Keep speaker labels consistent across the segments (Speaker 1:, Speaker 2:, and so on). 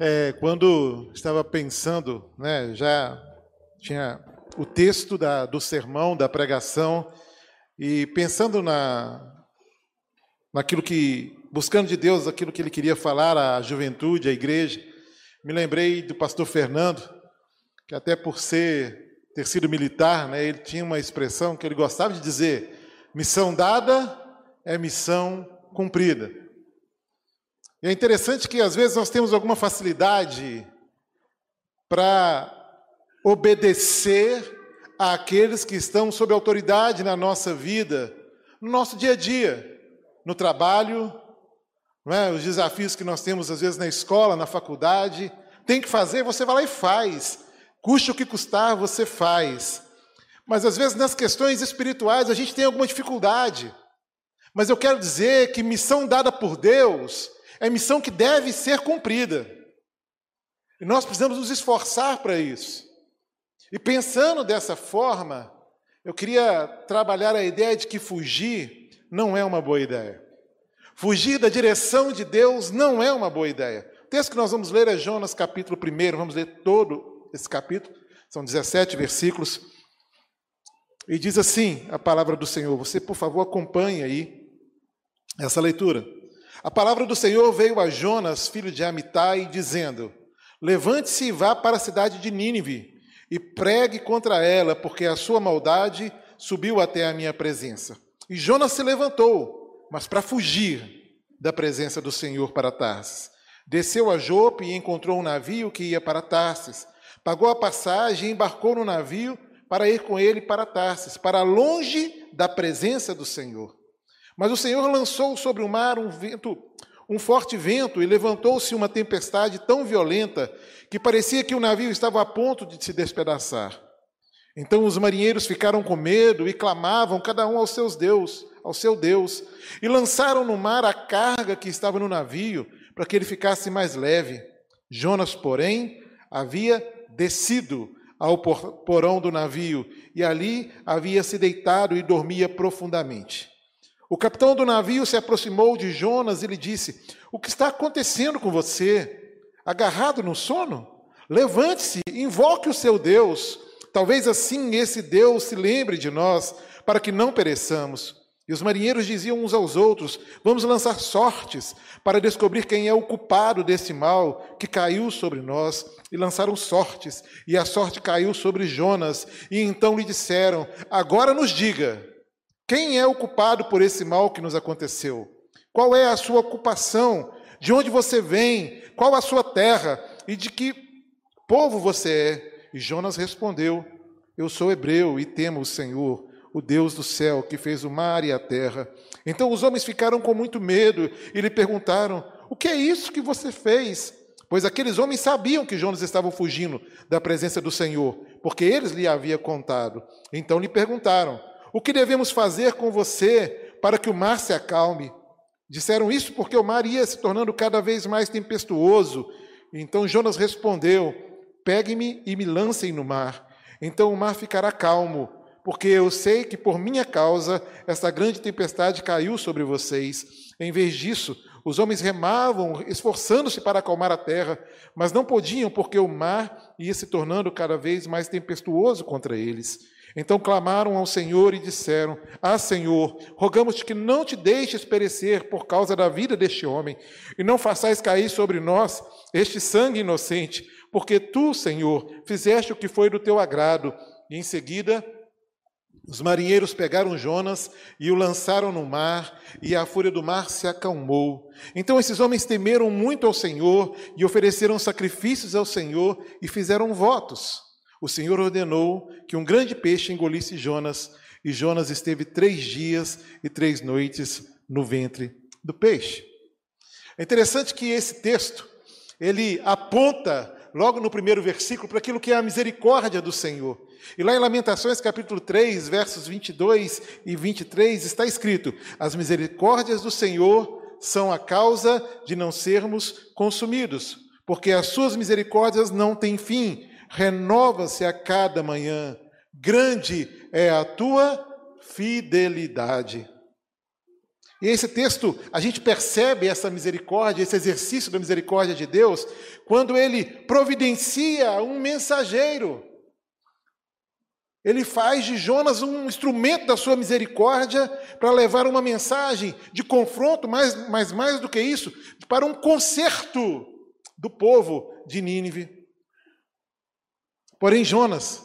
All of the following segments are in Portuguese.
Speaker 1: É, quando estava pensando, né, já tinha o texto da, do sermão, da pregação, e pensando na, naquilo que, buscando de Deus aquilo que ele queria falar à juventude, à igreja, me lembrei do pastor Fernando, que até por ser ter sido militar, né, ele tinha uma expressão que ele gostava de dizer: missão dada é missão cumprida. E é interessante que às vezes nós temos alguma facilidade para obedecer àqueles que estão sob autoridade na nossa vida, no nosso dia a dia, no trabalho, é? os desafios que nós temos às vezes na escola, na faculdade. Tem que fazer, você vai lá e faz. Custe o que custar, você faz. Mas às vezes nas questões espirituais a gente tem alguma dificuldade. Mas eu quero dizer que missão dada por Deus é missão que deve ser cumprida. E nós precisamos nos esforçar para isso. E pensando dessa forma, eu queria trabalhar a ideia de que fugir não é uma boa ideia. Fugir da direção de Deus não é uma boa ideia. O texto que nós vamos ler é Jonas capítulo 1, vamos ler todo esse capítulo, são 17 versículos. E diz assim a palavra do Senhor. Você, por favor, acompanhe aí essa leitura. A palavra do Senhor veio a Jonas, filho de Amitai, dizendo: Levante-se e vá para a cidade de Nínive e pregue contra ela, porque a sua maldade subiu até a minha presença. E Jonas se levantou, mas para fugir da presença do Senhor para Tarsis. Desceu a Jope e encontrou um navio que ia para Tarsis. Pagou a passagem e embarcou no navio para ir com ele para Tarsis, para longe da presença do Senhor. Mas o Senhor lançou sobre o mar um vento, um forte vento, e levantou-se uma tempestade tão violenta que parecia que o navio estava a ponto de se despedaçar. Então os marinheiros ficaram com medo e clamavam cada um aos seus deus, ao seu Deus, e lançaram no mar a carga que estava no navio, para que ele ficasse mais leve. Jonas, porém, havia descido ao porão do navio e ali havia se deitado e dormia profundamente. O capitão do navio se aproximou de Jonas e lhe disse: O que está acontecendo com você? Agarrado no sono? Levante-se, invoque o seu Deus. Talvez assim esse Deus se lembre de nós, para que não pereçamos. E os marinheiros diziam uns aos outros: Vamos lançar sortes para descobrir quem é o culpado desse mal que caiu sobre nós. E lançaram sortes, e a sorte caiu sobre Jonas. E então lhe disseram: Agora nos diga. Quem é o culpado por esse mal que nos aconteceu? Qual é a sua ocupação? De onde você vem? Qual a sua terra? E de que povo você é? E Jonas respondeu: Eu sou hebreu e temo o Senhor, o Deus do céu, que fez o mar e a terra. Então os homens ficaram com muito medo e lhe perguntaram: O que é isso que você fez? Pois aqueles homens sabiam que Jonas estava fugindo da presença do Senhor, porque eles lhe haviam contado. Então lhe perguntaram: o que devemos fazer com você para que o mar se acalme? Disseram isso porque o mar ia se tornando cada vez mais tempestuoso. Então Jonas respondeu: Pegue-me e me lancem no mar. Então o mar ficará calmo, porque eu sei que por minha causa esta grande tempestade caiu sobre vocês. Em vez disso, os homens remavam, esforçando-se para acalmar a terra, mas não podiam, porque o mar ia se tornando cada vez mais tempestuoso contra eles. Então clamaram ao Senhor e disseram: Ah, Senhor, rogamos-te que não te deixes perecer por causa da vida deste homem, e não façais cair sobre nós este sangue inocente, porque tu, Senhor, fizeste o que foi do teu agrado. E em seguida, os marinheiros pegaram Jonas e o lançaram no mar, e a fúria do mar se acalmou. Então esses homens temeram muito ao Senhor e ofereceram sacrifícios ao Senhor e fizeram votos. O Senhor ordenou que um grande peixe engolisse Jonas, e Jonas esteve três dias e três noites no ventre do peixe. É interessante que esse texto, ele aponta logo no primeiro versículo para aquilo que é a misericórdia do Senhor. E lá em Lamentações, capítulo 3, versos 22 e 23, está escrito: As misericórdias do Senhor são a causa de não sermos consumidos, porque as suas misericórdias não têm fim renova-se a cada manhã. Grande é a tua fidelidade. E esse texto, a gente percebe essa misericórdia, esse exercício da misericórdia de Deus, quando ele providencia um mensageiro. Ele faz de Jonas um instrumento da sua misericórdia para levar uma mensagem de confronto, mas, mas mais do que isso, para um conserto do povo de Nínive. Porém, Jonas,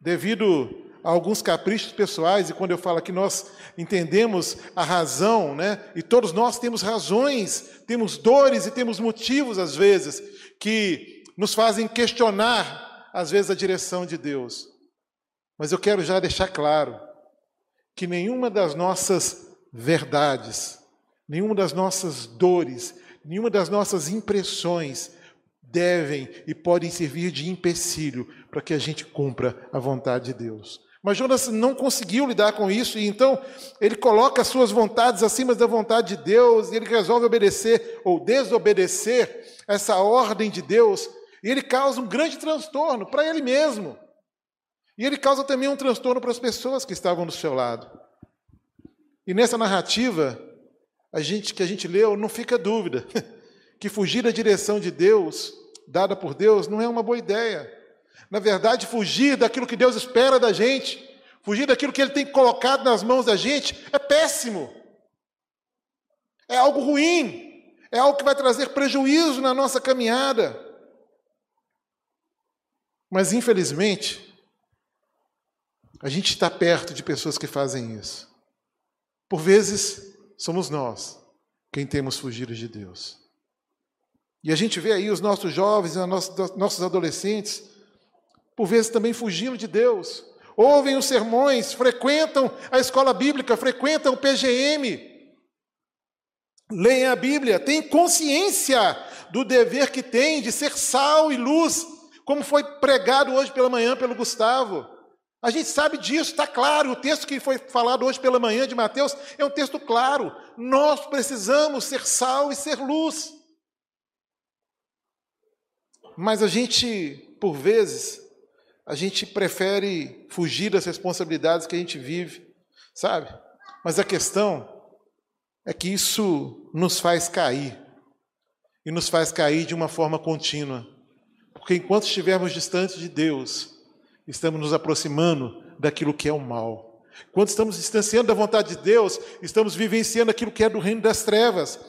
Speaker 1: devido a alguns caprichos pessoais, e quando eu falo que nós entendemos a razão, né? E todos nós temos razões, temos dores e temos motivos às vezes que nos fazem questionar às vezes a direção de Deus. Mas eu quero já deixar claro que nenhuma das nossas verdades, nenhuma das nossas dores, nenhuma das nossas impressões devem e podem servir de empecilho para que a gente cumpra a vontade de Deus. Mas Jonas não conseguiu lidar com isso, e então ele coloca as suas vontades acima da vontade de Deus, e ele resolve obedecer ou desobedecer essa ordem de Deus, e ele causa um grande transtorno para ele mesmo. E ele causa também um transtorno para as pessoas que estavam do seu lado. E nessa narrativa, a gente que a gente leu, não fica dúvida que fugir da direção de Deus, dada por Deus, não é uma boa ideia. Na verdade, fugir daquilo que Deus espera da gente, fugir daquilo que Ele tem colocado nas mãos da gente, é péssimo. É algo ruim. É algo que vai trazer prejuízo na nossa caminhada. Mas, infelizmente, a gente está perto de pessoas que fazem isso. Por vezes, somos nós quem temos fugido de Deus. E a gente vê aí os nossos jovens, os nossos adolescentes, por vezes também fugindo de Deus. Ouvem os sermões, frequentam a escola bíblica, frequentam o PGM, leem a Bíblia, têm consciência do dever que têm de ser sal e luz, como foi pregado hoje pela manhã pelo Gustavo. A gente sabe disso, está claro. O texto que foi falado hoje pela manhã de Mateus é um texto claro. Nós precisamos ser sal e ser luz. Mas a gente, por vezes, a gente prefere fugir das responsabilidades que a gente vive, sabe? Mas a questão é que isso nos faz cair. E nos faz cair de uma forma contínua. Porque enquanto estivermos distantes de Deus, estamos nos aproximando daquilo que é o mal. Quando estamos distanciando da vontade de Deus, estamos vivenciando aquilo que é do reino das trevas.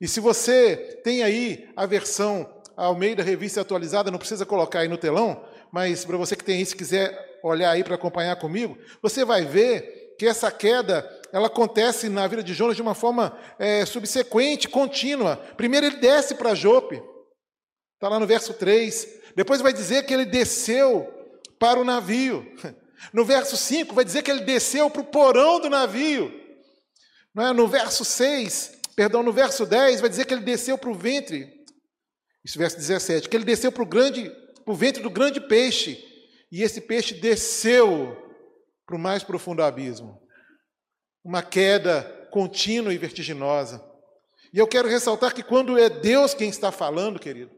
Speaker 1: E se você tem aí a versão ao meio da revista atualizada, não precisa colocar aí no telão, mas para você que tem isso, quiser olhar aí para acompanhar comigo, você vai ver que essa queda ela acontece na vida de Jonas de uma forma é, subsequente, contínua. Primeiro ele desce para Jope, está lá no verso 3. Depois vai dizer que ele desceu para o navio. No verso 5 vai dizer que ele desceu para o porão do navio. É? No verso 6, perdão, no verso 10 vai dizer que ele desceu para o ventre. Isso verso 17, que ele desceu para o grande, para o ventre do grande peixe. E esse peixe desceu para o mais profundo abismo. Uma queda contínua e vertiginosa. E eu quero ressaltar que quando é Deus quem está falando, querido,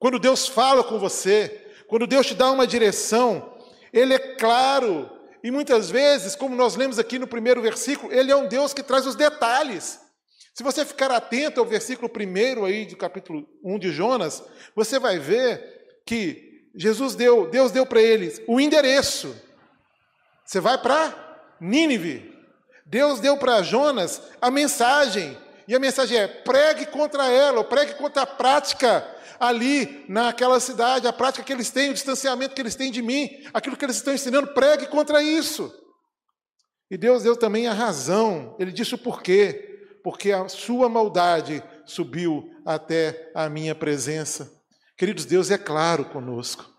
Speaker 1: quando Deus fala com você, quando Deus te dá uma direção, Ele é claro. E muitas vezes, como nós lemos aqui no primeiro versículo, Ele é um Deus que traz os detalhes. Se você ficar atento ao versículo primeiro aí do capítulo 1 de Jonas, você vai ver que Jesus deu, Deus deu para eles o endereço. Você vai para Nínive. Deus deu para Jonas a mensagem. E a mensagem é: pregue contra ela, pregue contra a prática ali naquela cidade, a prática que eles têm, o distanciamento que eles têm de mim, aquilo que eles estão ensinando, pregue contra isso. E Deus deu também a razão, ele disse o porquê, porque a sua maldade subiu até a minha presença. Queridos, Deus é claro conosco.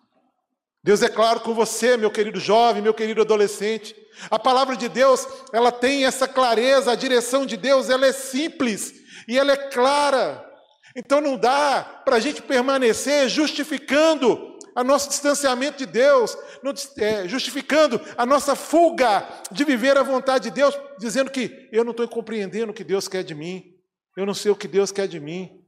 Speaker 1: Deus é claro com você, meu querido jovem, meu querido adolescente. A palavra de Deus, ela tem essa clareza, a direção de Deus, ela é simples e ela é clara. Então não dá para a gente permanecer justificando a nosso distanciamento de Deus, é, justificando a nossa fuga de viver a vontade de Deus, dizendo que eu não estou compreendendo o que Deus quer de mim, eu não sei o que Deus quer de mim.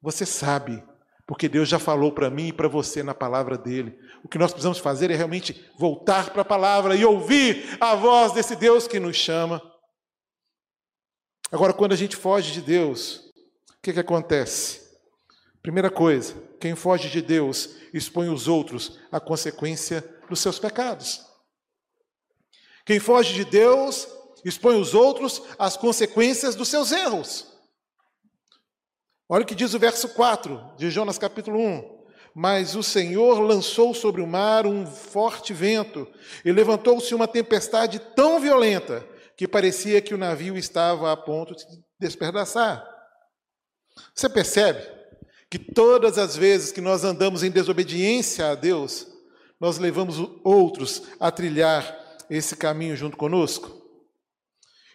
Speaker 1: Você sabe, porque Deus já falou para mim e para você na palavra dele. O que nós precisamos fazer é realmente voltar para a palavra e ouvir a voz desse Deus que nos chama. Agora, quando a gente foge de Deus, o que, que acontece? Primeira coisa, quem foge de Deus expõe os outros à consequência dos seus pecados. Quem foge de Deus expõe os outros às consequências dos seus erros. Olha o que diz o verso 4 de Jonas capítulo 1. Mas o Senhor lançou sobre o mar um forte vento, e levantou-se uma tempestade tão violenta que parecia que o navio estava a ponto de despedaçar. Você percebe que todas as vezes que nós andamos em desobediência a Deus, nós levamos outros a trilhar esse caminho junto conosco?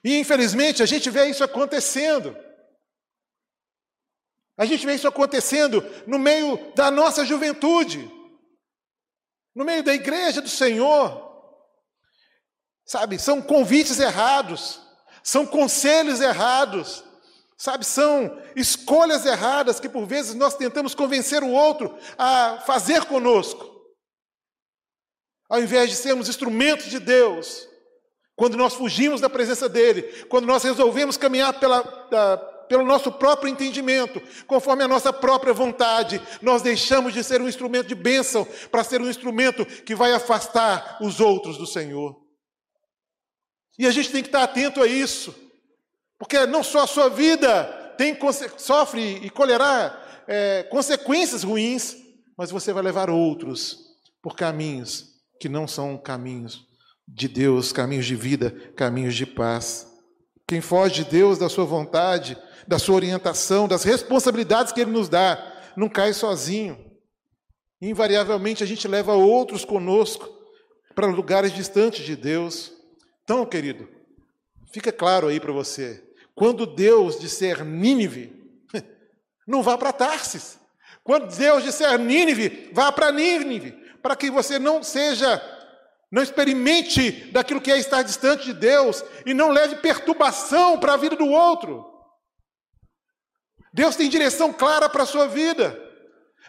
Speaker 1: E infelizmente a gente vê isso acontecendo. A gente vê isso acontecendo no meio da nossa juventude, no meio da igreja do Senhor. Sabe, são convites errados, são conselhos errados, sabe, são escolhas erradas que por vezes nós tentamos convencer o outro a fazer conosco. Ao invés de sermos instrumentos de Deus, quando nós fugimos da presença dEle, quando nós resolvemos caminhar pela, da, pelo nosso próprio entendimento, conforme a nossa própria vontade, nós deixamos de ser um instrumento de bênção para ser um instrumento que vai afastar os outros do Senhor. E a gente tem que estar atento a isso, porque não só a sua vida tem, sofre e colherá é, consequências ruins, mas você vai levar outros por caminhos que não são caminhos de Deus, caminhos de vida, caminhos de paz. Quem foge de Deus, da sua vontade, da sua orientação, das responsabilidades que Ele nos dá, não cai sozinho. Invariavelmente a gente leva outros conosco para lugares distantes de Deus. Então, querido, fica claro aí para você: quando Deus disser Nínive, não vá para Tarsis. Quando Deus disser Nínive, vá para Nínive, para que você não seja não experimente daquilo que é estar distante de Deus e não leve perturbação para a vida do outro. Deus tem direção clara para a sua vida.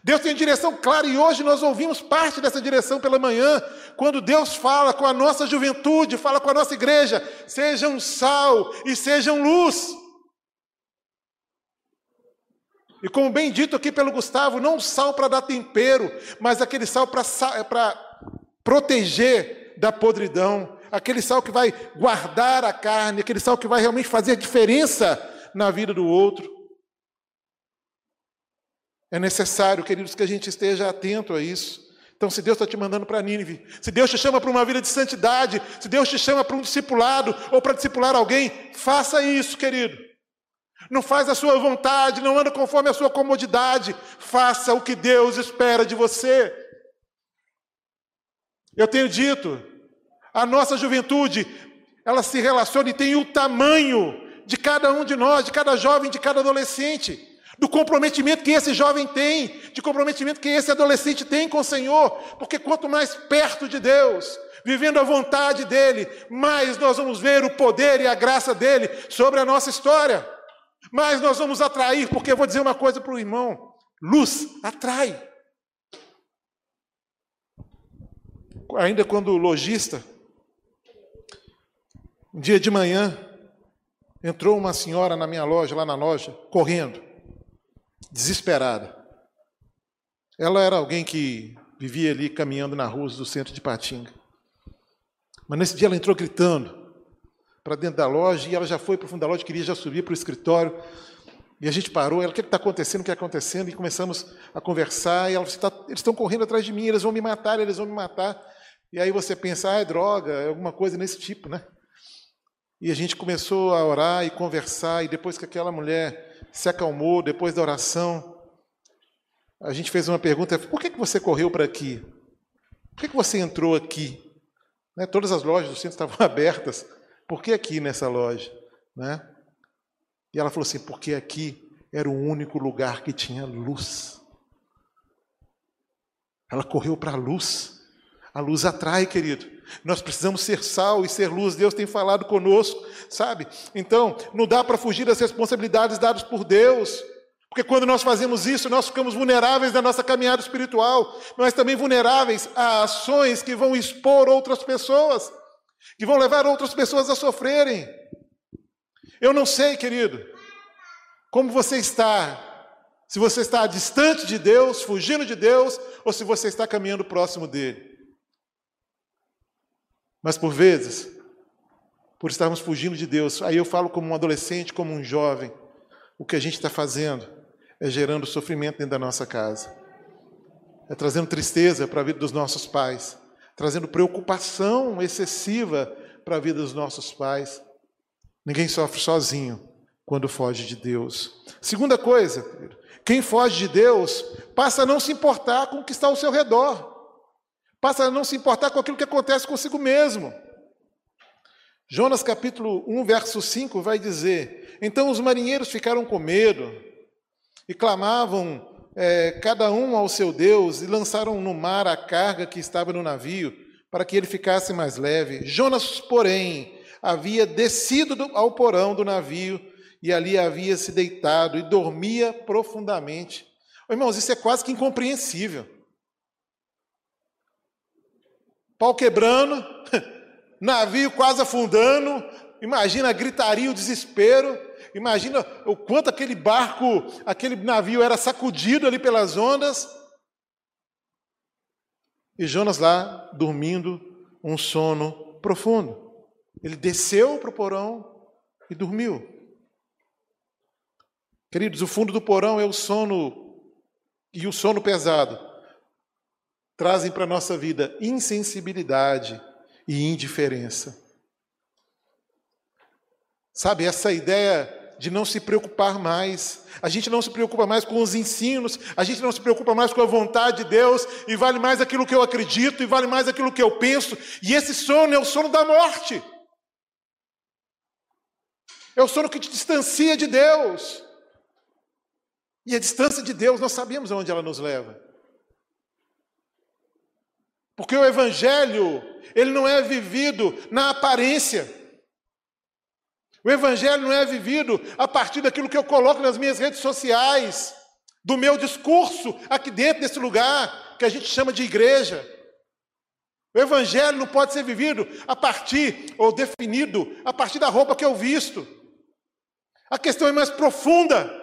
Speaker 1: Deus tem direção clara e hoje nós ouvimos parte dessa direção pela manhã, quando Deus fala com a nossa juventude, fala com a nossa igreja: sejam sal e sejam luz. E como bem dito aqui pelo Gustavo, não sal para dar tempero, mas aquele sal para proteger da podridão, aquele sal que vai guardar a carne, aquele sal que vai realmente fazer diferença na vida do outro. É necessário, queridos, que a gente esteja atento a isso. Então, se Deus está te mandando para Nínive, se Deus te chama para uma vida de santidade, se Deus te chama para um discipulado ou para discipular alguém, faça isso, querido. Não faz a sua vontade, não anda conforme a sua comodidade, faça o que Deus espera de você. Eu tenho dito, a nossa juventude, ela se relaciona e tem o tamanho de cada um de nós, de cada jovem, de cada adolescente, do comprometimento que esse jovem tem, de comprometimento que esse adolescente tem com o Senhor, porque quanto mais perto de Deus, vivendo a vontade dEle, mais nós vamos ver o poder e a graça dEle sobre a nossa história, mais nós vamos atrair, porque eu vou dizer uma coisa para o irmão: luz atrai. ainda quando lojista, um dia de manhã, entrou uma senhora na minha loja, lá na loja, correndo, desesperada. Ela era alguém que vivia ali caminhando na rua do centro de Patinga. Mas nesse dia ela entrou gritando para dentro da loja e ela já foi para o fundo da loja, queria já subir para o escritório. E a gente parou, ela, o que está acontecendo, o que está acontecendo? E começamos a conversar, e ela disse, tá, eles estão correndo atrás de mim, eles vão me matar, eles vão me matar. E aí você pensa, ah, é droga, é alguma coisa nesse tipo, né? E a gente começou a orar e conversar, e depois que aquela mulher se acalmou, depois da oração, a gente fez uma pergunta: por que, que você correu para aqui? Por que, que você entrou aqui? Né? Todas as lojas do centro estavam abertas, por que aqui nessa loja? Né? E ela falou assim: porque aqui era o único lugar que tinha luz. Ela correu para a luz. A luz atrai, querido. Nós precisamos ser sal e ser luz. Deus tem falado conosco, sabe? Então, não dá para fugir das responsabilidades dadas por Deus. Porque quando nós fazemos isso, nós ficamos vulneráveis na nossa caminhada espiritual, mas também vulneráveis a ações que vão expor outras pessoas, que vão levar outras pessoas a sofrerem. Eu não sei, querido, como você está. Se você está distante de Deus, fugindo de Deus, ou se você está caminhando próximo dele. Mas por vezes, por estarmos fugindo de Deus, aí eu falo como um adolescente, como um jovem, o que a gente está fazendo é gerando sofrimento dentro da nossa casa, é trazendo tristeza para a vida dos nossos pais, trazendo preocupação excessiva para a vida dos nossos pais. Ninguém sofre sozinho quando foge de Deus. Segunda coisa, quem foge de Deus passa a não se importar com o que está ao seu redor, passa a não se importar com aquilo que acontece consigo mesmo. Jonas capítulo 1, verso 5 vai dizer: Então os marinheiros ficaram com medo e clamavam é, cada um ao seu Deus e lançaram no mar a carga que estava no navio para que ele ficasse mais leve. Jonas, porém, havia descido ao porão do navio e ali havia se deitado e dormia profundamente. Irmãos, isso é quase que incompreensível. Pau quebrando, navio quase afundando, imagina a gritaria, o desespero, imagina o quanto aquele barco, aquele navio era sacudido ali pelas ondas. E Jonas lá dormindo um sono profundo. Ele desceu para o porão e dormiu. Queridos, o fundo do porão é o sono e o sono pesado trazem para a nossa vida insensibilidade e indiferença. Sabe, essa ideia de não se preocupar mais. A gente não se preocupa mais com os ensinos, a gente não se preocupa mais com a vontade de Deus, e vale mais aquilo que eu acredito, e vale mais aquilo que eu penso, e esse sono é o sono da morte. É o sono que te distancia de Deus. E a distância de Deus, nós sabemos aonde ela nos leva. Porque o evangelho, ele não é vivido na aparência. O evangelho não é vivido a partir daquilo que eu coloco nas minhas redes sociais, do meu discurso aqui dentro desse lugar que a gente chama de igreja. O evangelho não pode ser vivido a partir ou definido a partir da roupa que eu visto. A questão é mais profunda.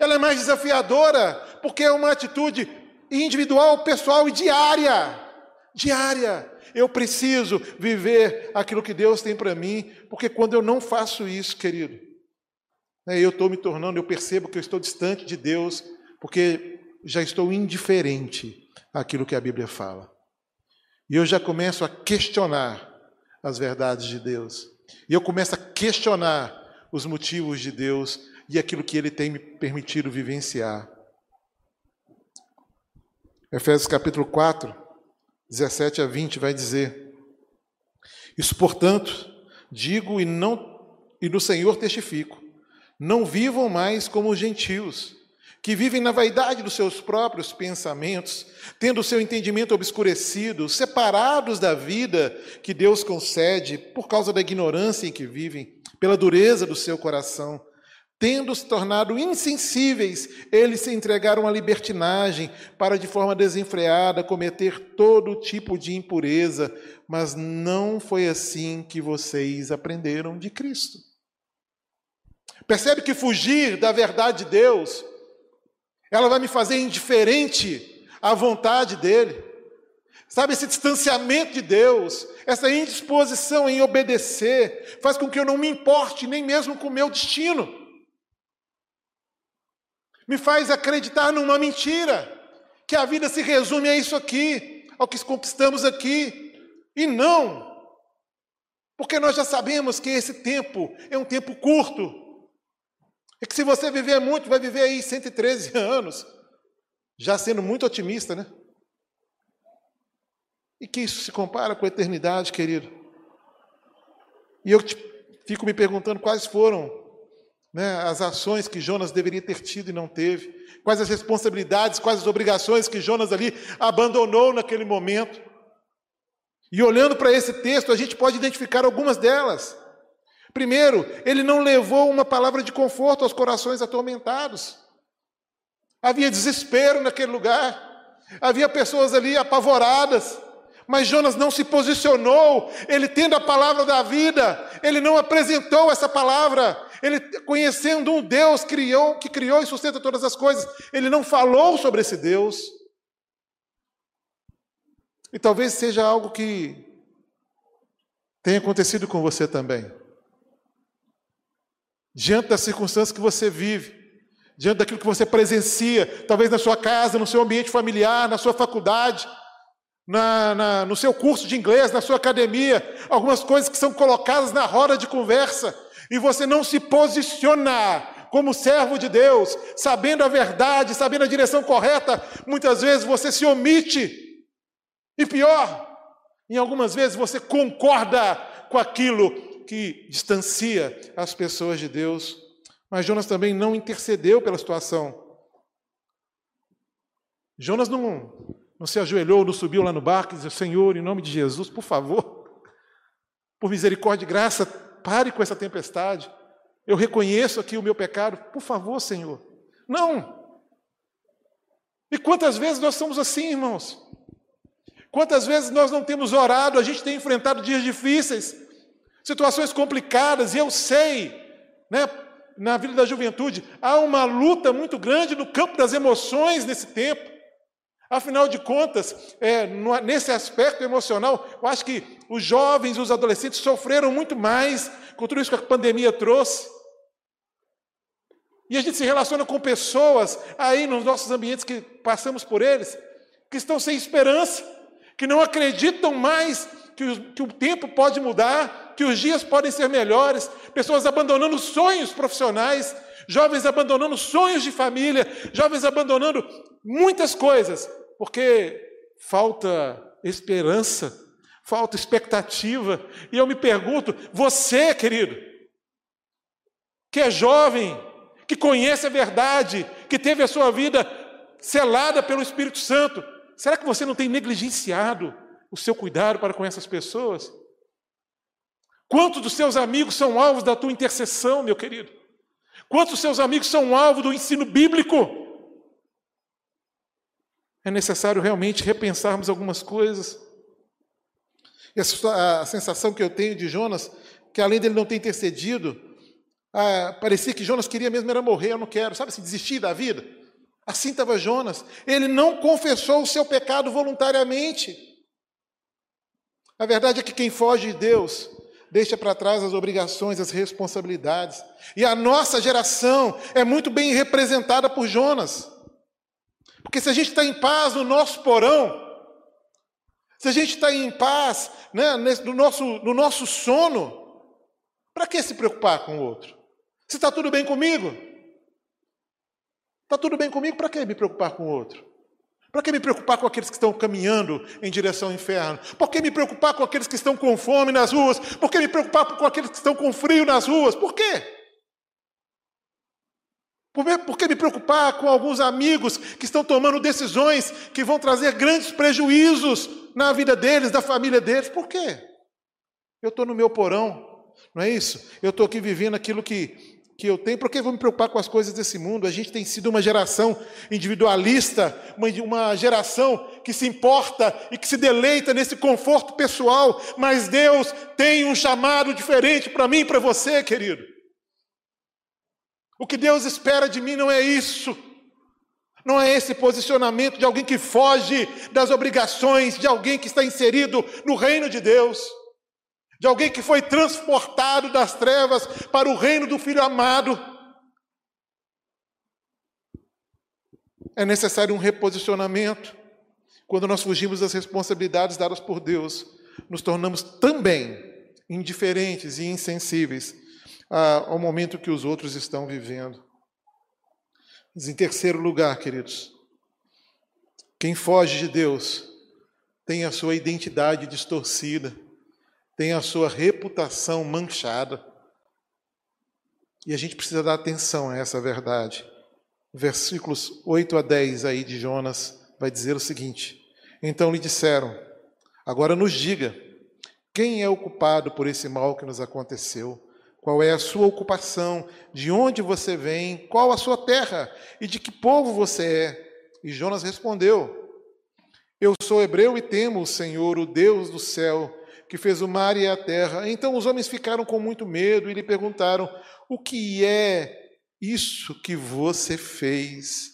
Speaker 1: Ela é mais desafiadora, porque é uma atitude individual, pessoal e diária. Diária. Eu preciso viver aquilo que Deus tem para mim, porque quando eu não faço isso, querido, né, eu estou me tornando, eu percebo que eu estou distante de Deus, porque já estou indiferente àquilo que a Bíblia fala. E eu já começo a questionar as verdades de Deus. E eu começo a questionar os motivos de Deus e aquilo que Ele tem me permitido vivenciar. Efésios capítulo 4, 17 a 20 vai dizer: Isso, portanto, digo e não e no Senhor testifico: não vivam mais como os gentios, que vivem na vaidade dos seus próprios pensamentos, tendo o seu entendimento obscurecido, separados da vida que Deus concede por causa da ignorância em que vivem, pela dureza do seu coração Tendo se tornado insensíveis, eles se entregaram à libertinagem para, de forma desenfreada, cometer todo tipo de impureza, mas não foi assim que vocês aprenderam de Cristo. Percebe que fugir da verdade de Deus, ela vai me fazer indiferente à vontade dEle. Sabe, esse distanciamento de Deus, essa indisposição em obedecer, faz com que eu não me importe nem mesmo com o meu destino me faz acreditar numa mentira, que a vida se resume a isso aqui, ao que conquistamos aqui, e não, porque nós já sabemos que esse tempo é um tempo curto, e que se você viver muito, vai viver aí 113 anos, já sendo muito otimista, né? E que isso se compara com a eternidade, querido. E eu fico me perguntando quais foram né, as ações que Jonas deveria ter tido e não teve, quais as responsabilidades, quais as obrigações que Jonas ali abandonou naquele momento. E olhando para esse texto, a gente pode identificar algumas delas. Primeiro, ele não levou uma palavra de conforto aos corações atormentados. Havia desespero naquele lugar, havia pessoas ali apavoradas, Mas Jonas não se posicionou, ele tendo a palavra da vida, ele não apresentou essa palavra, ele conhecendo um Deus criou, que criou e sustenta todas as coisas, ele não falou sobre esse Deus. E talvez seja algo que tenha acontecido com você também. Diante das circunstâncias que você vive, diante daquilo que você presencia, talvez na sua casa, no seu ambiente familiar, na sua faculdade, na, na, no seu curso de inglês, na sua academia, algumas coisas que são colocadas na roda de conversa, e você não se posicionar como servo de Deus, sabendo a verdade, sabendo a direção correta, muitas vezes você se omite. E pior, em algumas vezes você concorda com aquilo que distancia as pessoas de Deus. Mas Jonas também não intercedeu pela situação. Jonas não, não se ajoelhou, não subiu lá no barco e disse: Senhor, em nome de Jesus, por favor, por misericórdia e graça, pare com essa tempestade. Eu reconheço aqui o meu pecado, por favor, Senhor. Não. E quantas vezes nós somos assim, irmãos? Quantas vezes nós não temos orado, a gente tem enfrentado dias difíceis, situações complicadas, e eu sei, né, na vida da juventude, há uma luta muito grande no campo das emoções nesse tempo. Afinal de contas, é, nesse aspecto emocional, eu acho que os jovens, os adolescentes sofreram muito mais com tudo isso que a pandemia trouxe. E a gente se relaciona com pessoas aí nos nossos ambientes que passamos por eles, que estão sem esperança, que não acreditam mais que o, que o tempo pode mudar, que os dias podem ser melhores, pessoas abandonando sonhos profissionais, jovens abandonando sonhos de família, jovens abandonando muitas coisas, porque falta esperança, falta expectativa. E eu me pergunto, você, querido, que é jovem, que conhece a verdade, que teve a sua vida selada pelo Espírito Santo, será que você não tem negligenciado o seu cuidado para com essas pessoas? Quantos dos seus amigos são alvos da tua intercessão, meu querido? Quantos dos seus amigos são alvo do ensino bíblico? É necessário realmente repensarmos algumas coisas. E a, sensação que eu tenho de Jonas, que além dele não ter intercedido, ah, parecia que Jonas queria mesmo era morrer, eu não quero, sabe assim, desistir da vida. Assim estava Jonas. Ele não confessou o seu pecado voluntariamente. A verdade é que quem foge de Deus deixa para trás as obrigações, as responsabilidades. E a nossa geração é muito bem representada por Jonas. Porque se a gente está em paz no nosso porão, se a gente está em paz né, no, nosso, no nosso sono, para que se preocupar com o outro? Se está tudo bem comigo? Está tudo bem comigo, para que me preocupar com o outro? Para que me preocupar com aqueles que estão caminhando em direção ao inferno? Por que me preocupar com aqueles que estão com fome nas ruas? Por que me preocupar com aqueles que estão com frio nas ruas? Por quê? Por que me preocupar com alguns amigos que estão tomando decisões que vão trazer grandes prejuízos na vida deles, da família deles? Por quê? Eu estou no meu porão, não é isso? Eu estou aqui vivendo aquilo que que eu tenho, por que vou me preocupar com as coisas desse mundo? A gente tem sido uma geração individualista, uma, uma geração que se importa e que se deleita nesse conforto pessoal, mas Deus tem um chamado diferente para mim e para você, querido. O que Deus espera de mim não é isso. Não é esse posicionamento de alguém que foge das obrigações, de alguém que está inserido no reino de Deus de alguém que foi transportado das trevas para o reino do Filho amado. É necessário um reposicionamento. Quando nós fugimos das responsabilidades dadas por Deus, nos tornamos também indiferentes e insensíveis ao momento que os outros estão vivendo. Mas em terceiro lugar, queridos, quem foge de Deus tem a sua identidade distorcida tem a sua reputação manchada. E a gente precisa dar atenção a essa verdade. Versículos 8 a 10 aí de Jonas vai dizer o seguinte: Então lhe disseram: Agora nos diga, quem é o culpado por esse mal que nos aconteceu? Qual é a sua ocupação? De onde você vem? Qual a sua terra? E de que povo você é? E Jonas respondeu: Eu sou hebreu e temo o Senhor, o Deus do céu, que fez o mar e a terra. Então os homens ficaram com muito medo e lhe perguntaram: O que é isso que você fez?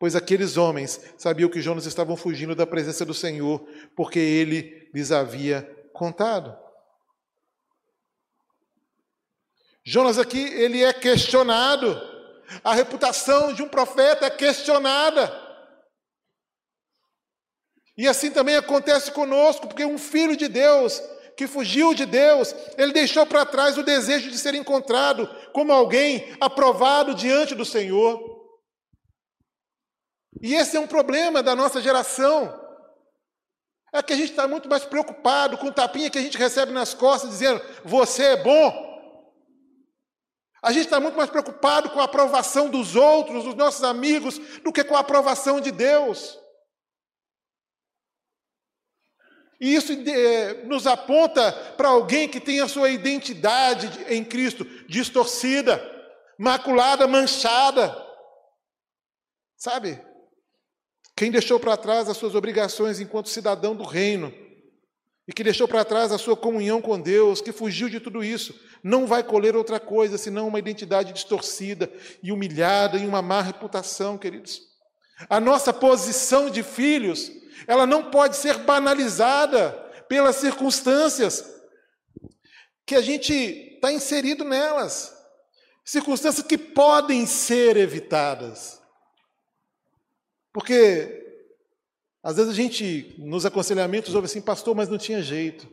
Speaker 1: Pois aqueles homens sabiam que Jonas estavam fugindo da presença do Senhor, porque ele lhes havia contado. Jonas aqui, ele é questionado. A reputação de um profeta é questionada. E assim também acontece conosco, porque um filho de Deus que fugiu de Deus, ele deixou para trás o desejo de ser encontrado como alguém aprovado diante do Senhor. E esse é um problema da nossa geração. É que a gente está muito mais preocupado com o tapinha que a gente recebe nas costas, dizendo: você é bom. A gente está muito mais preocupado com a aprovação dos outros, dos nossos amigos, do que com a aprovação de Deus. E isso é, nos aponta para alguém que tem a sua identidade em Cristo distorcida, maculada, manchada. Sabe? Quem deixou para trás as suas obrigações enquanto cidadão do reino, e que deixou para trás a sua comunhão com Deus, que fugiu de tudo isso, não vai colher outra coisa senão uma identidade distorcida e humilhada e uma má reputação, queridos. A nossa posição de filhos, ela não pode ser banalizada pelas circunstâncias que a gente está inserido nelas. Circunstâncias que podem ser evitadas. Porque às vezes a gente, nos aconselhamentos, ouve assim, pastor, mas não tinha jeito.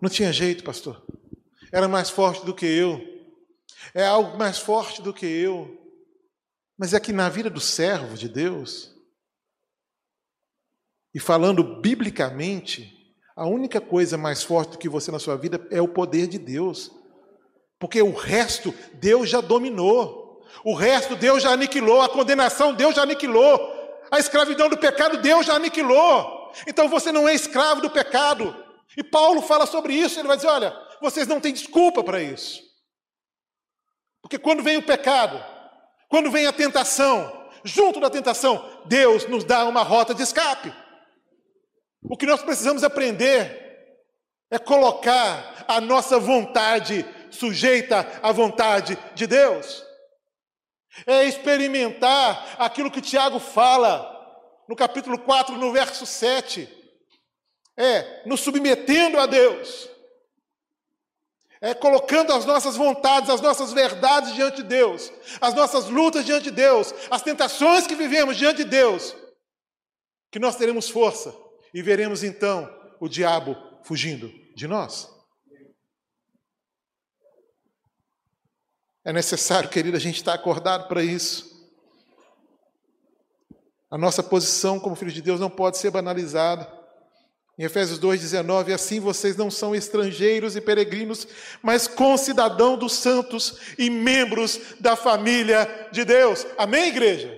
Speaker 1: Não tinha jeito, pastor. Era mais forte do que eu. É algo mais forte do que eu. Mas é que na vida do servo de Deus, e falando biblicamente, a única coisa mais forte do que você na sua vida é o poder de Deus. Porque o resto Deus já dominou. O resto Deus já aniquilou. A condenação Deus já aniquilou. A escravidão do pecado Deus já aniquilou. Então você não é escravo do pecado. E Paulo fala sobre isso, ele vai dizer: olha, vocês não têm desculpa para isso. Porque quando vem o pecado, quando vem a tentação, junto da tentação, Deus nos dá uma rota de escape. O que nós precisamos aprender é colocar a nossa vontade sujeita à vontade de Deus é experimentar aquilo que Tiago fala no capítulo 4, no verso 7. É nos submetendo a Deus. É colocando as nossas vontades, as nossas verdades diante de Deus, as nossas lutas diante de Deus, as tentações que vivemos diante de Deus, que nós teremos força e veremos então o diabo fugindo de nós. É necessário, querido, a gente estar acordado para isso. A nossa posição como filhos de Deus não pode ser banalizada. Em Efésios 2,19, assim vocês não são estrangeiros e peregrinos, mas concidadão dos santos e membros da família de Deus. Amém, igreja?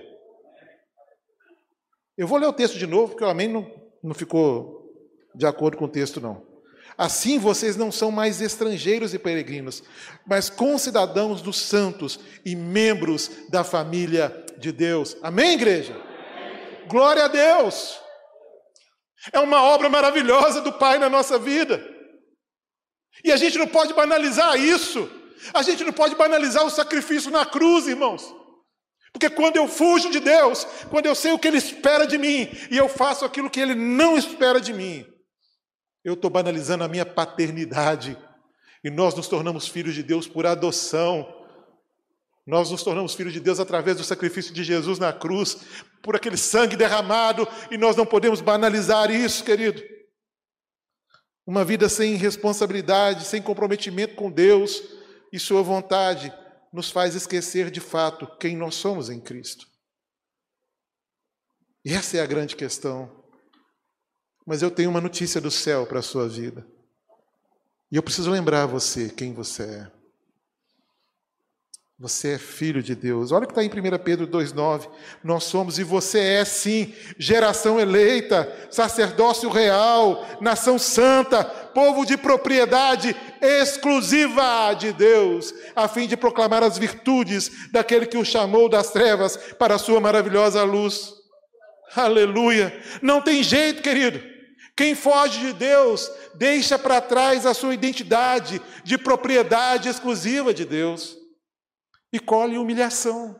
Speaker 1: Eu vou ler o texto de novo, porque o amém não, não ficou de acordo com o texto, não. Assim vocês não são mais estrangeiros e peregrinos, mas concidadãos dos santos e membros da família de Deus. Amém, igreja? Glória a Deus! É uma obra maravilhosa do Pai na nossa vida. E a gente não pode banalizar isso. A gente não pode banalizar o sacrifício na cruz, irmãos. Porque quando eu fujo de Deus, quando eu sei o que Ele espera de mim e eu faço aquilo que Ele não espera de mim, eu estou banalizando a minha paternidade. E nós nos tornamos filhos de Deus por adoção. Nós nos tornamos filhos de Deus através do sacrifício de Jesus na cruz, por aquele sangue derramado, e nós não podemos banalizar isso, querido. Uma vida sem responsabilidade, sem comprometimento com Deus e Sua vontade, nos faz esquecer de fato quem nós somos em Cristo. E essa é a grande questão. Mas eu tenho uma notícia do céu para a sua vida. E eu preciso lembrar você quem você é. Você é filho de Deus. Olha o que está em 1 Pedro 2,9. Nós somos, e você é sim, geração eleita, sacerdócio real, nação santa, povo de propriedade exclusiva de Deus, a fim de proclamar as virtudes daquele que o chamou das trevas para a sua maravilhosa luz. Aleluia. Não tem jeito, querido. Quem foge de Deus deixa para trás a sua identidade de propriedade exclusiva de Deus e colhe humilhação.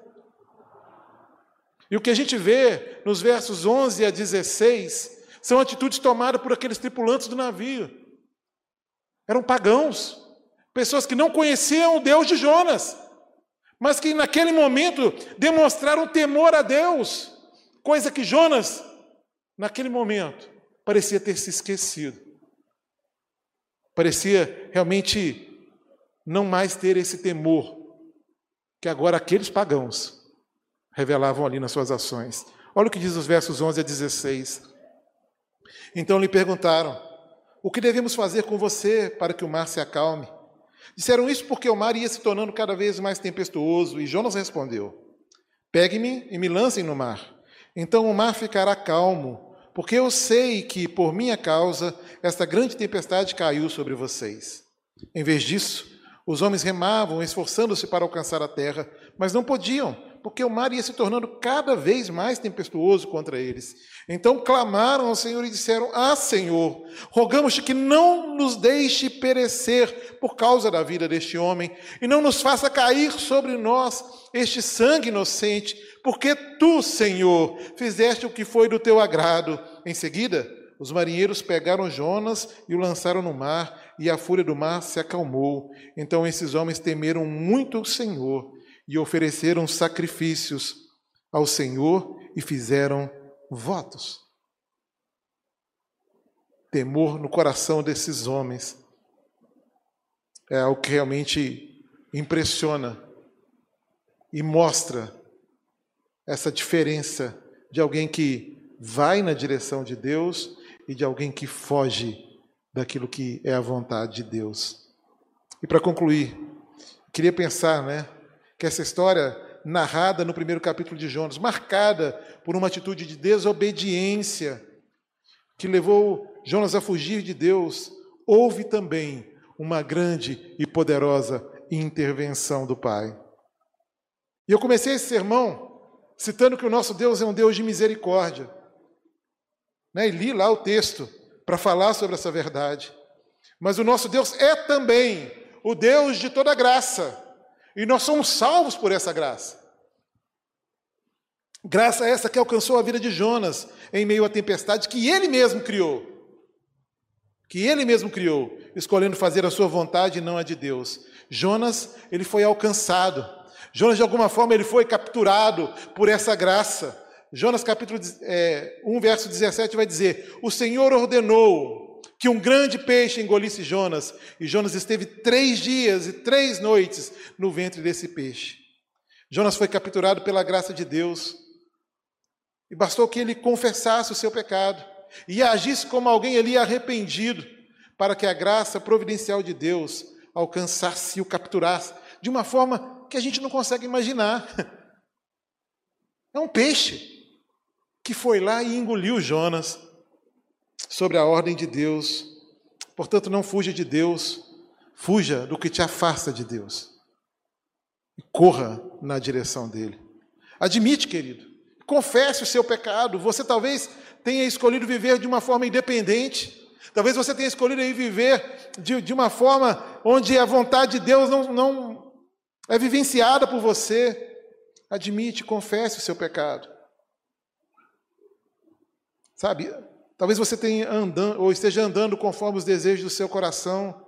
Speaker 1: E o que a gente vê nos versos 11 a 16 são atitudes tomadas por aqueles tripulantes do navio. Eram pagãos, pessoas que não conheciam o Deus de Jonas, mas que naquele momento demonstraram temor a Deus, coisa que Jonas, naquele momento, parecia ter se esquecido. Parecia realmente não mais ter esse temor que agora aqueles pagãos revelavam ali nas suas ações. Olha o que diz os versos 11 a 16. Então lhe perguntaram: O que devemos fazer com você para que o mar se acalme? Disseram isso porque o mar ia se tornando cada vez mais tempestuoso, e Jonas respondeu: Pegue-me e me lancem no mar. Então o mar ficará calmo, porque eu sei que, por minha causa, esta grande tempestade caiu sobre vocês. Em vez disso, os homens remavam, esforçando-se para alcançar a terra, mas não podiam, porque o mar ia se tornando cada vez mais tempestuoso contra eles. Então clamaram ao Senhor e disseram: Ah, Senhor, rogamos-te que não nos deixe perecer por causa da vida deste homem, e não nos faça cair sobre nós este sangue inocente, porque tu, Senhor, fizeste o que foi do teu agrado. Em seguida, os marinheiros pegaram Jonas e o lançaram no mar, e a fúria do mar se acalmou. Então esses homens temeram muito o Senhor e ofereceram sacrifícios ao Senhor e fizeram votos. Temor no coração desses homens é algo que realmente impressiona e mostra essa diferença de alguém que vai na direção de Deus e de alguém que foge daquilo que é a vontade de Deus. E para concluir, queria pensar, né? Que essa história narrada no primeiro capítulo de Jonas, marcada por uma atitude de desobediência que levou Jonas a fugir de Deus, houve também uma grande e poderosa intervenção do Pai. E eu comecei esse sermão citando que o nosso Deus é um Deus de misericórdia. Né? E li lá o texto para falar sobre essa verdade. Mas o nosso Deus é também o Deus de toda graça. E nós somos salvos por essa graça. Graça essa que alcançou a vida de Jonas em meio à tempestade que ele mesmo criou. Que ele mesmo criou, escolhendo fazer a sua vontade e não a de Deus. Jonas, ele foi alcançado. Jonas, de alguma forma, ele foi capturado por essa graça. Jonas capítulo é, 1, verso 17 vai dizer: O Senhor ordenou que um grande peixe engolisse Jonas, e Jonas esteve três dias e três noites no ventre desse peixe. Jonas foi capturado pela graça de Deus, e bastou que ele confessasse o seu pecado e agisse como alguém ali arrependido, para que a graça providencial de Deus alcançasse e o capturasse de uma forma que a gente não consegue imaginar. É um peixe que foi lá e engoliu Jonas sobre a ordem de Deus. Portanto, não fuja de Deus, fuja do que te afasta de Deus. E corra na direção dele. Admite, querido, confesse o seu pecado. Você talvez tenha escolhido viver de uma forma independente. Talvez você tenha escolhido viver de, de uma forma onde a vontade de Deus não, não é vivenciada por você. Admite, confesse o seu pecado. Sabe, Talvez você tenha andando, ou esteja andando conforme os desejos do seu coração,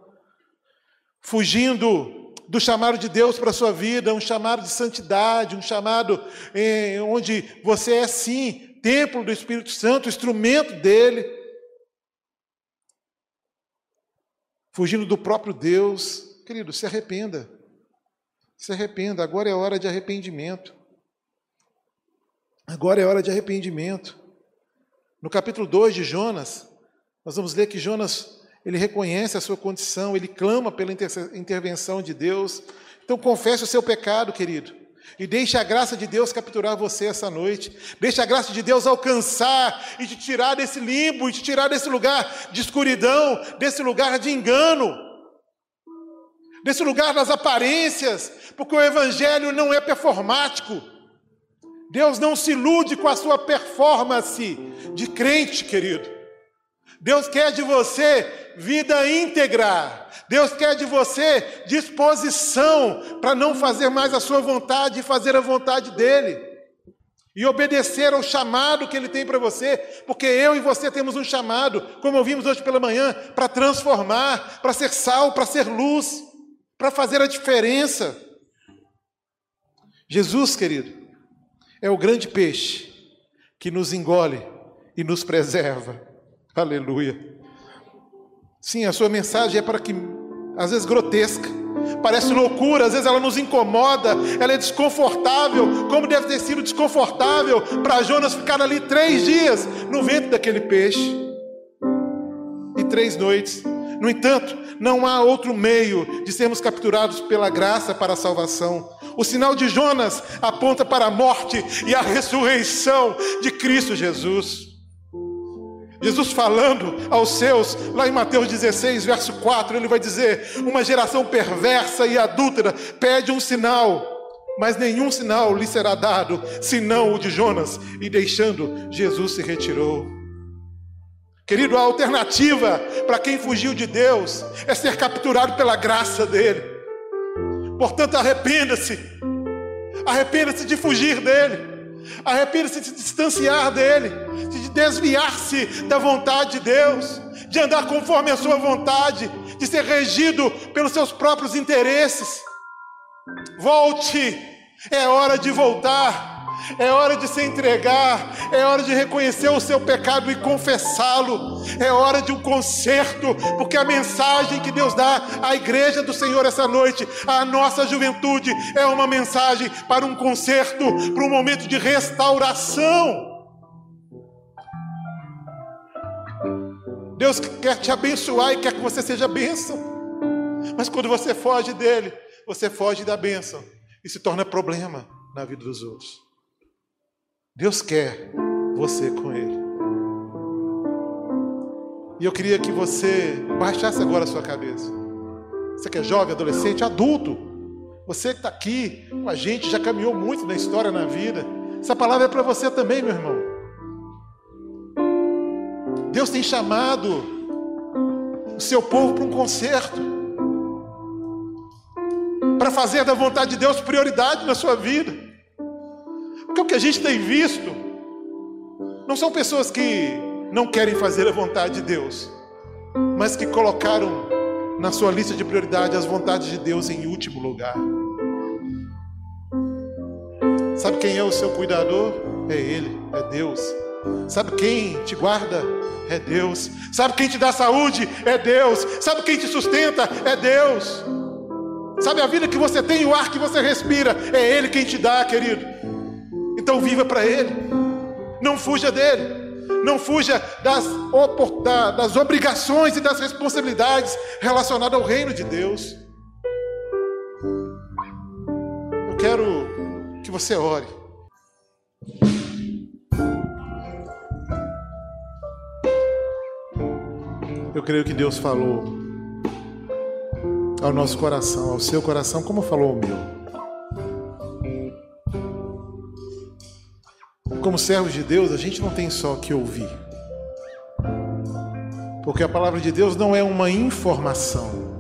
Speaker 1: fugindo do chamado de Deus para a sua vida, um chamado de santidade, um chamado eh, onde você é sim templo do Espírito Santo, instrumento dele. Fugindo do próprio Deus, querido, se arrependa. Se arrependa, agora é hora de arrependimento. Agora é hora de arrependimento. No capítulo 2 de Jonas, nós vamos ler que Jonas, ele reconhece a sua condição, ele clama pela intervenção de Deus. Então confesse o seu pecado, querido. E deixe a graça de Deus capturar você essa noite. Deixe a graça de Deus alcançar e te tirar desse limbo, e te tirar desse lugar de escuridão, desse lugar de engano, desse lugar das aparências, porque o Evangelho não é performático. Deus não se ilude com a sua performance de crente, querido. Deus quer de você vida íntegra. Deus quer de você disposição para não fazer mais a sua vontade e fazer a vontade dele. E obedecer ao chamado que ele tem para você, porque eu e você temos um chamado, como ouvimos hoje pela manhã, para transformar, para ser sal, para ser luz, para fazer a diferença. Jesus, querido, é o grande peixe que nos engole e nos preserva. Aleluia. Sim, a sua mensagem é para que, às vezes grotesca, parece loucura, às vezes ela nos incomoda, ela é desconfortável, como deve ter sido desconfortável para Jonas ficar ali três dias no ventre daquele peixe e três noites. No entanto, não há outro meio de sermos capturados pela graça para a salvação. O sinal de Jonas aponta para a morte e a ressurreição de Cristo Jesus. Jesus falando aos seus, lá em Mateus 16, verso 4, ele vai dizer: Uma geração perversa e adúltera pede um sinal, mas nenhum sinal lhe será dado, senão o de Jonas. E deixando, Jesus se retirou. Querido, a alternativa para quem fugiu de Deus é ser capturado pela graça dele. Portanto, arrependa-se. Arrependa-se de fugir dele. Arrependa-se de se distanciar dele, de desviar-se da vontade de Deus, de andar conforme a sua vontade, de ser regido pelos seus próprios interesses. Volte, é hora de voltar. É hora de se entregar, é hora de reconhecer o seu pecado e confessá-lo. É hora de um conserto, porque a mensagem que Deus dá à igreja do Senhor essa noite, à nossa juventude, é uma mensagem para um conserto, para um momento de restauração. Deus quer te abençoar e quer que você seja bênção. Mas quando você foge dele, você foge da bênção e se torna problema na vida dos outros. Deus quer você com Ele. E eu queria que você baixasse agora a sua cabeça. Você que é jovem, adolescente, adulto. Você que está aqui com a gente, já caminhou muito na história, na vida. Essa palavra é para você também, meu irmão. Deus tem chamado o seu povo para um concerto. Para fazer da vontade de Deus prioridade na sua vida. Porque o que a gente tem visto não são pessoas que não querem fazer a vontade de Deus, mas que colocaram na sua lista de prioridade as vontades de Deus em último lugar. Sabe quem é o seu cuidador? É Ele, é Deus. Sabe quem te guarda? É Deus. Sabe quem te dá saúde? É Deus. Sabe quem te sustenta? É Deus. Sabe a vida que você tem, o ar que você respira? É Ele quem te dá, querido. Então viva para Ele. Não fuja dele. Não fuja das, das obrigações e das responsabilidades relacionadas ao reino de Deus. Eu quero que você ore. Eu creio que Deus falou ao nosso coração, ao seu coração, como falou ao meu. Como servos de Deus, a gente não tem só que ouvir. Porque a palavra de Deus não é uma informação.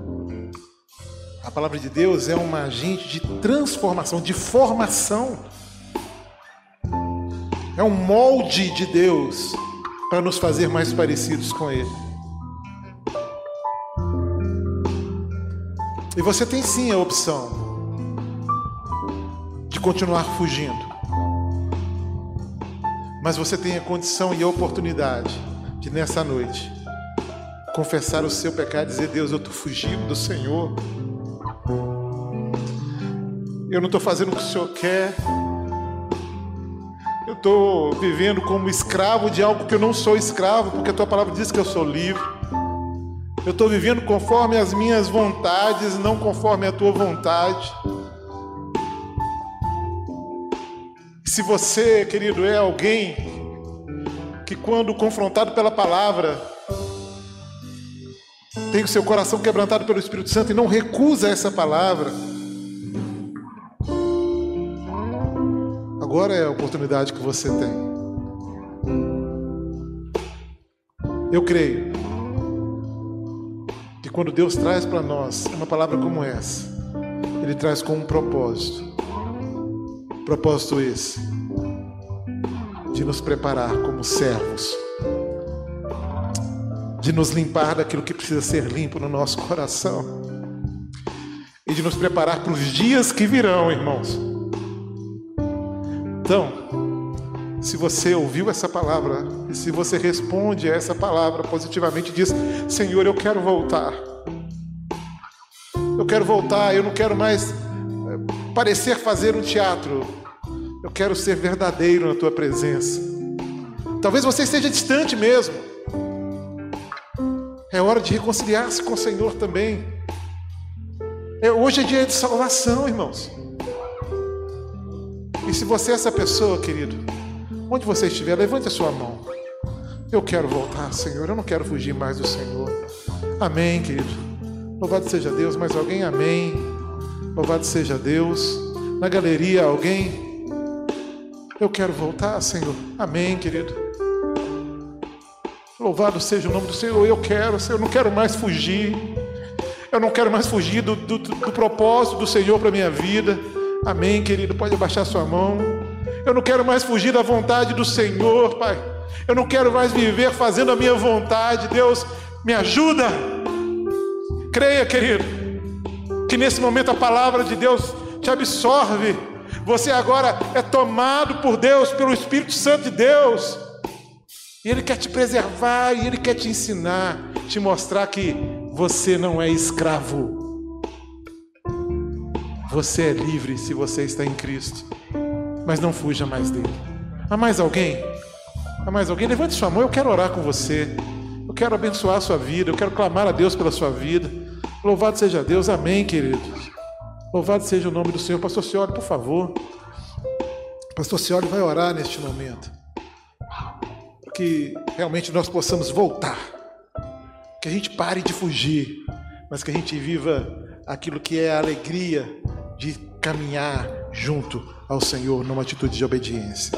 Speaker 1: A palavra de Deus é uma agente de transformação, de formação. É um molde de Deus para nos fazer mais parecidos com Ele. E você tem sim a opção de continuar fugindo. Mas você tem a condição e a oportunidade de nessa noite confessar o seu pecado e dizer: Deus, eu estou fugindo do Senhor. Eu não estou fazendo o que o Senhor quer. Eu estou vivendo como escravo de algo que eu não sou escravo, porque a tua palavra diz que eu sou livre. Eu estou vivendo conforme as minhas vontades, não conforme a tua vontade. Se você, querido, é alguém que, quando confrontado pela palavra, tem o seu coração quebrantado pelo Espírito Santo e não recusa essa palavra, Agora é a oportunidade que você tem. Eu creio que quando Deus traz para nós uma palavra como essa, Ele traz com um propósito. Propósito esse de nos preparar como servos, de nos limpar daquilo que precisa ser limpo no nosso coração e de nos preparar para os dias que virão, irmãos. Então, se você ouviu essa palavra e se você responde a essa palavra positivamente, diz: Senhor, eu quero voltar. Eu quero voltar, eu não quero mais parecer fazer um teatro. Eu quero ser verdadeiro na tua presença. Talvez você esteja distante mesmo. É hora de reconciliar-se com o Senhor também. É, hoje é dia de salvação, irmãos. E se você é essa pessoa, querido, onde você estiver, levante a sua mão. Eu quero voltar, Senhor. Eu não quero fugir mais do Senhor. Amém, querido. Louvado seja Deus. Mais alguém? Amém. Louvado seja Deus. Na galeria, alguém? Eu quero voltar, Senhor. Amém, querido. Louvado seja o nome do Senhor. Eu quero, Senhor. Eu não quero mais fugir. Eu não quero mais fugir do, do, do propósito do Senhor para minha vida. Amém, querido. Pode abaixar sua mão. Eu não quero mais fugir da vontade do Senhor, Pai. Eu não quero mais viver fazendo a minha vontade. Deus, me ajuda. Creia, querido, que nesse momento a palavra de Deus te absorve. Você agora é tomado por Deus, pelo Espírito Santo de Deus. E Ele quer te preservar, e Ele quer te ensinar, te mostrar que você não é escravo. Você é livre se você está em Cristo. Mas não fuja mais dele. Há mais alguém? Há mais alguém? Levante sua mão, eu quero orar com você. Eu quero abençoar a sua vida, eu quero clamar a Deus pela sua vida. Louvado seja Deus, amém, queridos. Louvado seja o nome do Senhor. Pastor Cioli, por favor. Pastor Cioli vai orar neste momento. Que realmente nós possamos voltar. Que a gente pare de fugir, mas que a gente viva aquilo que é a alegria de caminhar junto ao Senhor numa atitude de obediência.